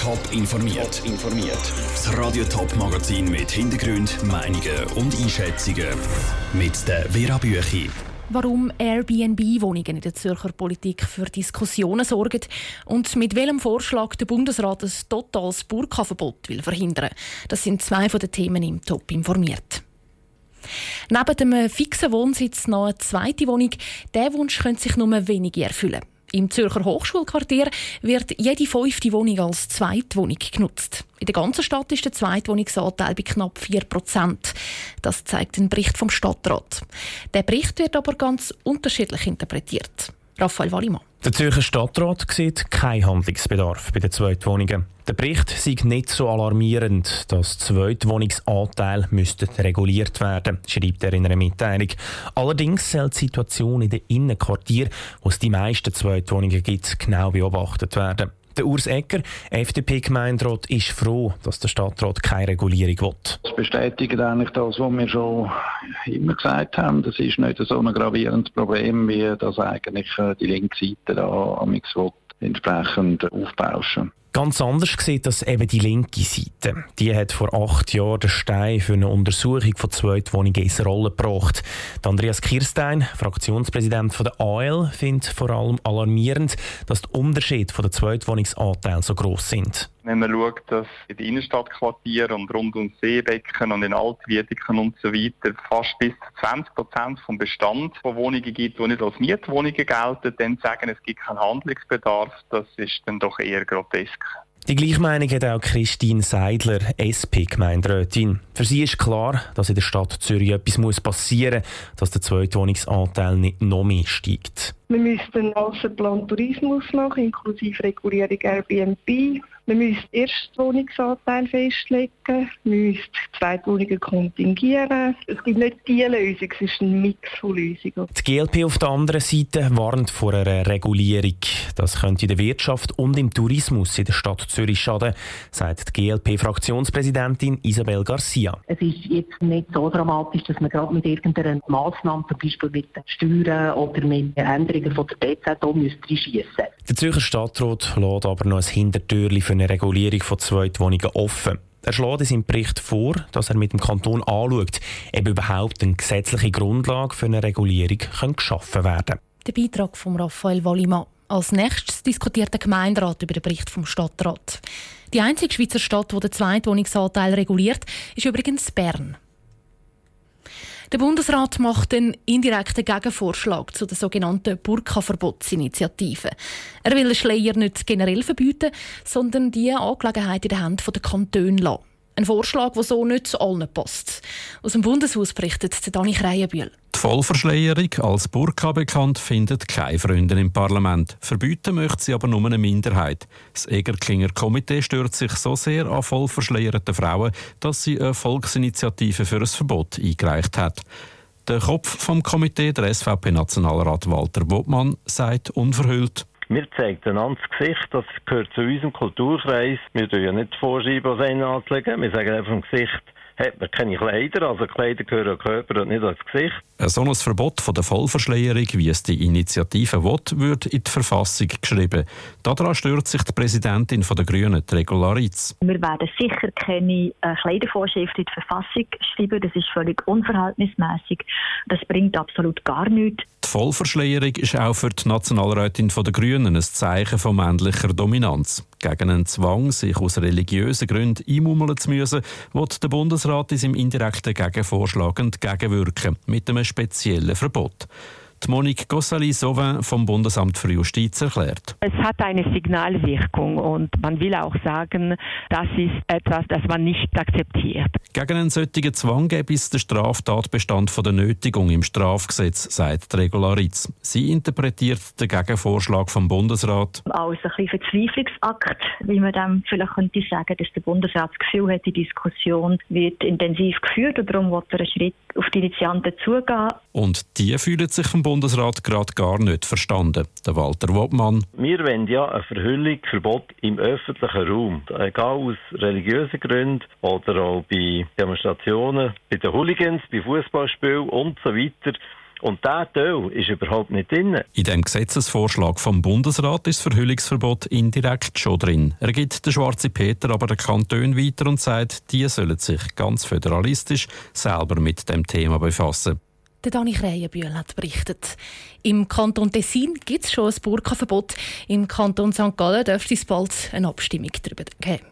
Top informiert. informiert. Das Radio Top Magazin mit Hintergrund, Meinungen und Einschätzungen mit der Vera Büchi. Warum Airbnb-Wohnungen in der Zürcher Politik für Diskussionen sorgen und mit welchem Vorschlag der Bundesrat ein totales Burka-Verbot will verhindern. Das sind zwei von den Themen im Top informiert. Neben dem fixen Wohnsitz noch eine zweite Wohnung. Der Wunsch könnte sich nur wenige erfüllen. Im Zürcher Hochschulquartier wird jede fünfte Wohnung als Zweitwohnung genutzt. In der ganzen Stadt ist der Zweitwohnungsanteil bei knapp 4 Prozent. Das zeigt ein Bericht vom Stadtrat. Der Bericht wird aber ganz unterschiedlich interpretiert. Raphael Wallimann. Der Zürcher Stadtrat sieht keinen Handlungsbedarf bei den Zweitwohnungen. Der Bericht sei nicht so alarmierend, dass Zweitwohnungsanteil müsste reguliert werden, schreibt er in einer Mitteilung. Allerdings soll die Situation in den Innenquartieren, wo es die meisten Zweitwohnungen gibt, genau beobachtet werden. Der Urs Ecker, FDP-Gemeinderat, ist froh, dass der Stadtrat keine Regulierung will. Das bestätigt eigentlich das, was wir schon immer gesagt haben. Das ist nicht so ein gravierendes Problem, wie das eigentlich äh, die linke Seite da am entsprechend aufbauschen. Ganz anders sieht das eben die linke Seite. Die hat vor acht Jahren den Stein für eine Untersuchung von Zweitwohnungen ins Rollen gebracht. Andreas Kirstein, Fraktionspräsident der AL, findet vor allem alarmierend, dass die Unterschiede von den Zweitwohnungsanteil so groß sind. Wenn man schaut, dass in den Innenstadtquartieren und rund ums Seebecken und in Altwiedeken und so weiter fast bis zu 20 Prozent vom Bestand von Wohnungen gibt, die nicht als Mietwohnungen gelten, dann sagen, es gibt keinen Handlungsbedarf, das ist dann doch eher grotesk. Die gleiche Meinung hat auch Christine Seidler, SP-Gemeinderätin. Für sie ist klar, dass in der Stadt Zürich etwas passieren muss, dass der Zweitwohnungsanteil nicht noch mehr steigt. Wir müssten einen Masterplan Tourismus machen, inklusive Regulierung Airbnb. Man müsste Erstwohnungsanteil festlegen, man müsste Zweitwohnungen kontingieren. Es gibt nicht die Lösung, es ist ein Mix von Lösungen. Die GLP auf der anderen Seite warnt vor einer Regulierung. Das könnte der Wirtschaft und im Tourismus in der Stadt Zürich schaden, sagt die GLP-Fraktionspräsidentin Isabel Garcia. Es ist jetzt nicht so dramatisch, dass man gerade mit irgendeiner Massnahme, zum Beispiel mit den Steuern oder mit Änderungen von der BZ, müsste reinschiessen. Der Zürcher Stadtrat lädt aber noch ein Hintertürchen für eine Regulierung von Zweitwohnungen offen. Er schlägt in seinem Bericht vor, dass er mit dem Kanton anschaut, ob überhaupt eine gesetzliche Grundlage für eine Regulierung geschaffen werden kann. Der Beitrag von Raphael Wallimann. Als nächstes diskutiert der Gemeinderat über den Bericht vom Stadtrat. Die einzige Schweizer Stadt, die den Zweitwohnungsanteil reguliert, ist übrigens Bern. Der Bundesrat macht einen indirekten Gegenvorschlag zu der sogenannten Burka-Verbotsinitiative. Er will Schleier nicht generell verbieten, sondern die Angelegenheit in den Händen der Kantone lassen. Ein Vorschlag, der so nicht zu allen passt. Aus dem Bundeshaus berichtet Dani Kreienbühl. Die Vollverschleierung, als Burka bekannt, findet keine Freunde im Parlament. Verbieten möchte sie aber nur eine Minderheit. Das Egerklinger Komitee stört sich so sehr an vollverschleierten Frauen, dass sie eine Volksinitiative für ein Verbot eingereicht hat. Der Kopf vom Komitee, der SVP-Nationalrat Walter Wobmann, sagt unverhüllt, wir zeigen einander das Gesicht, das gehört zu unserem Kulturkreis. Wir tun ja nicht vorschreiben, was einen anzulegen. Wir sagen einfach im Gesicht, hat man keine Kleider, also Kleider gehören Körper und nicht ans Gesicht. Ein solches Verbot von der Vollverschleierung, wie es die Initiative will, wird in die Verfassung geschrieben. Daran stört sich die Präsidentin der Grünen, Regularitz. Wir werden sicher keine äh, Kleidervorschriften in die Verfassung schreiben. Das ist völlig unverhältnismäßig. Das bringt absolut gar nichts. Vollverschleierung ist auch für die Nationalrätin der Grünen ein Zeichen von männlicher Dominanz. Gegen einen Zwang, sich aus religiösen Gründen einmummeln zu müssen, wird der Bundesrat in seinem indirekten Gegenvorschlag entgegenwirken, mit einem speziellen Verbot. Die Monique Gossali-Sauvin vom Bundesamt für Justiz erklärt. Es hat eine Signalwirkung und man will auch sagen, das ist etwas, das man nicht akzeptiert. Gegen einen solchen Zwang gäbe es den Straftatbestand von der Nötigung im Strafgesetz, sagt Regularitz. Sie interpretiert den Gegenvorschlag vom Bundesrat als ein Verzweiflungsakt, wie man dann vielleicht könnte sagen, dass der Bundesrat das Gefühl hat, die Diskussion wird intensiv geführt und darum wird er einen Schritt auf die Initianten zugehen. Und die fühlen sich vom Bundesrat gerade gar nicht verstanden. Der Walter Wobmann. Wir wollen ja eine Verhüllung, Verbot im öffentlichen Raum. Egal aus religiösen Gründen oder auch bei Demonstrationen, bei den Hooligans, bei Fußballspielen und so weiter. Und dieser Teil ist überhaupt nicht drin. In dem Gesetzesvorschlag vom Bundesrat ist das Verhüllungsverbot indirekt schon drin. Er gibt den schwarzen Peter aber den Kanton weiter und sagt, die sollen sich ganz föderalistisch selber mit dem Thema befassen. Der Dani Krähenbühl hat berichtet. Im Kanton Tessin gibt es schon ein Burka-Verbot. Im Kanton St. Gallen dürfte es bald eine Abstimmung darüber geben.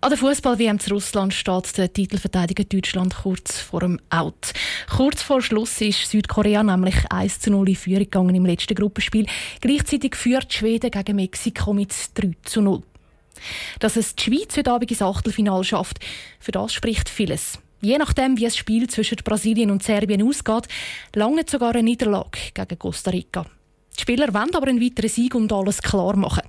An der Fußball-WM zu Russland steht der Titelverteidiger Deutschland kurz vor dem Out. Kurz vor Schluss ist Südkorea nämlich 1 zu 0 in Führung gegangen im letzten Gruppenspiel. Gleichzeitig führt Schweden gegen Mexiko mit 3 zu 0. Dass es die Schweiz heute Abend ins Achtelfinale schafft, für das spricht vieles. Je nachdem, wie das Spiel zwischen Brasilien und Serbien ausgeht, lange sogar eine Niederlage gegen Costa Rica. Die Spieler wollen aber einen weiteren Sieg und alles klar machen.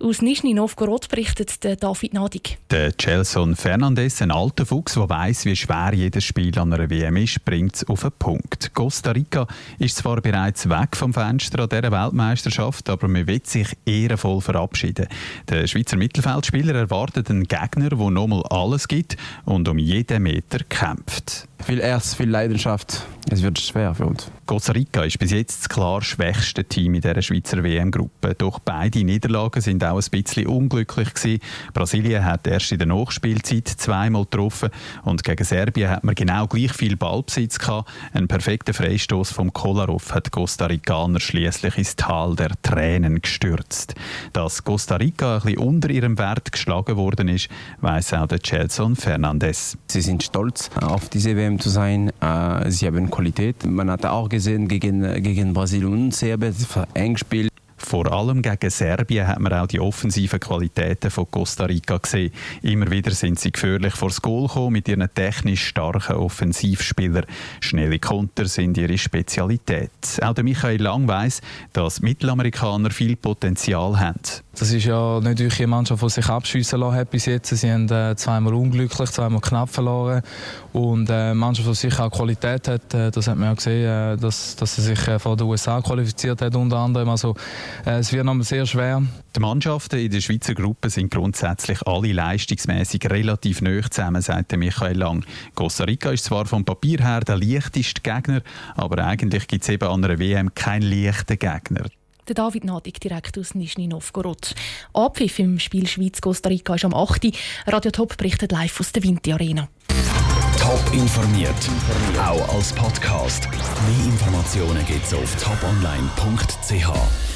Aus Nizhny Novgorod berichtet David Nadig. Der Gelson Fernandes, ein alter Fuchs, der weiss, wie schwer jedes Spiel an einer WM ist, bringt es auf einen Punkt. Costa Rica ist zwar bereits weg vom Fenster an dieser Weltmeisterschaft, aber man will sich ehrenvoll verabschieden. Der Schweizer Mittelfeldspieler erwartet einen Gegner, der nochmal alles gibt und um jeden Meter kämpft. Viel Erz, viel Leidenschaft. Es wird schwer für uns. Costa Rica ist bis jetzt das klar schwächste Team in dieser Schweizer WM-Gruppe. Doch beide Niederlagen sind auch ein bisschen unglücklich gewesen. Brasilien hat erst in der Nachspielzeit zweimal getroffen und gegen Serbien hat man genau gleich viel Ballbesitz gehabt. Ein perfekter Freistoß vom Kolarov hat Costa Ricaner schließlich ins Tal der Tränen gestürzt. Dass Costa Rica ein bisschen unter ihrem Wert geschlagen worden ist, weiß auch der Gelson Fernandes. Sie sind stolz auf diese WM zu sein. Äh, sie haben Qualität. Man hat auch gesehen gegen, gegen Brasilien und Serbien, es war eng gespielt. Vor allem gegen Serbien hat man auch die offensiven Qualitäten von Costa Rica gesehen. Immer wieder sind sie gefährlich vor das Goal gekommen mit ihren technisch starken Offensivspielern. Schnelle Konter sind ihre Spezialität. Auch der Michael Lang weiss, dass Mittelamerikaner viel Potenzial haben. Das ist ja nicht wirklich eine Mannschaft, die sich abschiessen lassen hat bis jetzt. Sie haben äh, zweimal unglücklich, zweimal knapp verloren. Und äh, eine Mannschaft, die sicher auch Qualität hat, äh, das hat man ja gesehen, äh, dass, dass sie sich äh, vor den USA qualifiziert hat unter anderem. Also es wird noch sehr schwer. Die Mannschaften in der Schweizer Gruppe sind grundsätzlich alle leistungsmäßig relativ nöch zusammen, sagt Michael Lang. Costa Rica ist zwar vom Papier her der leichteste Gegner, aber eigentlich gibt es eben an einer WM keinen leichten Gegner. Der David Nadig direkt aus Nischni Novgorod. Abpfiff im Spiel Schweiz-Costa Rica ist am 8. Radio Top berichtet live aus der Winti Arena. Top informiert, auch als Podcast. Mehr Informationen gibt es auf toponline.ch.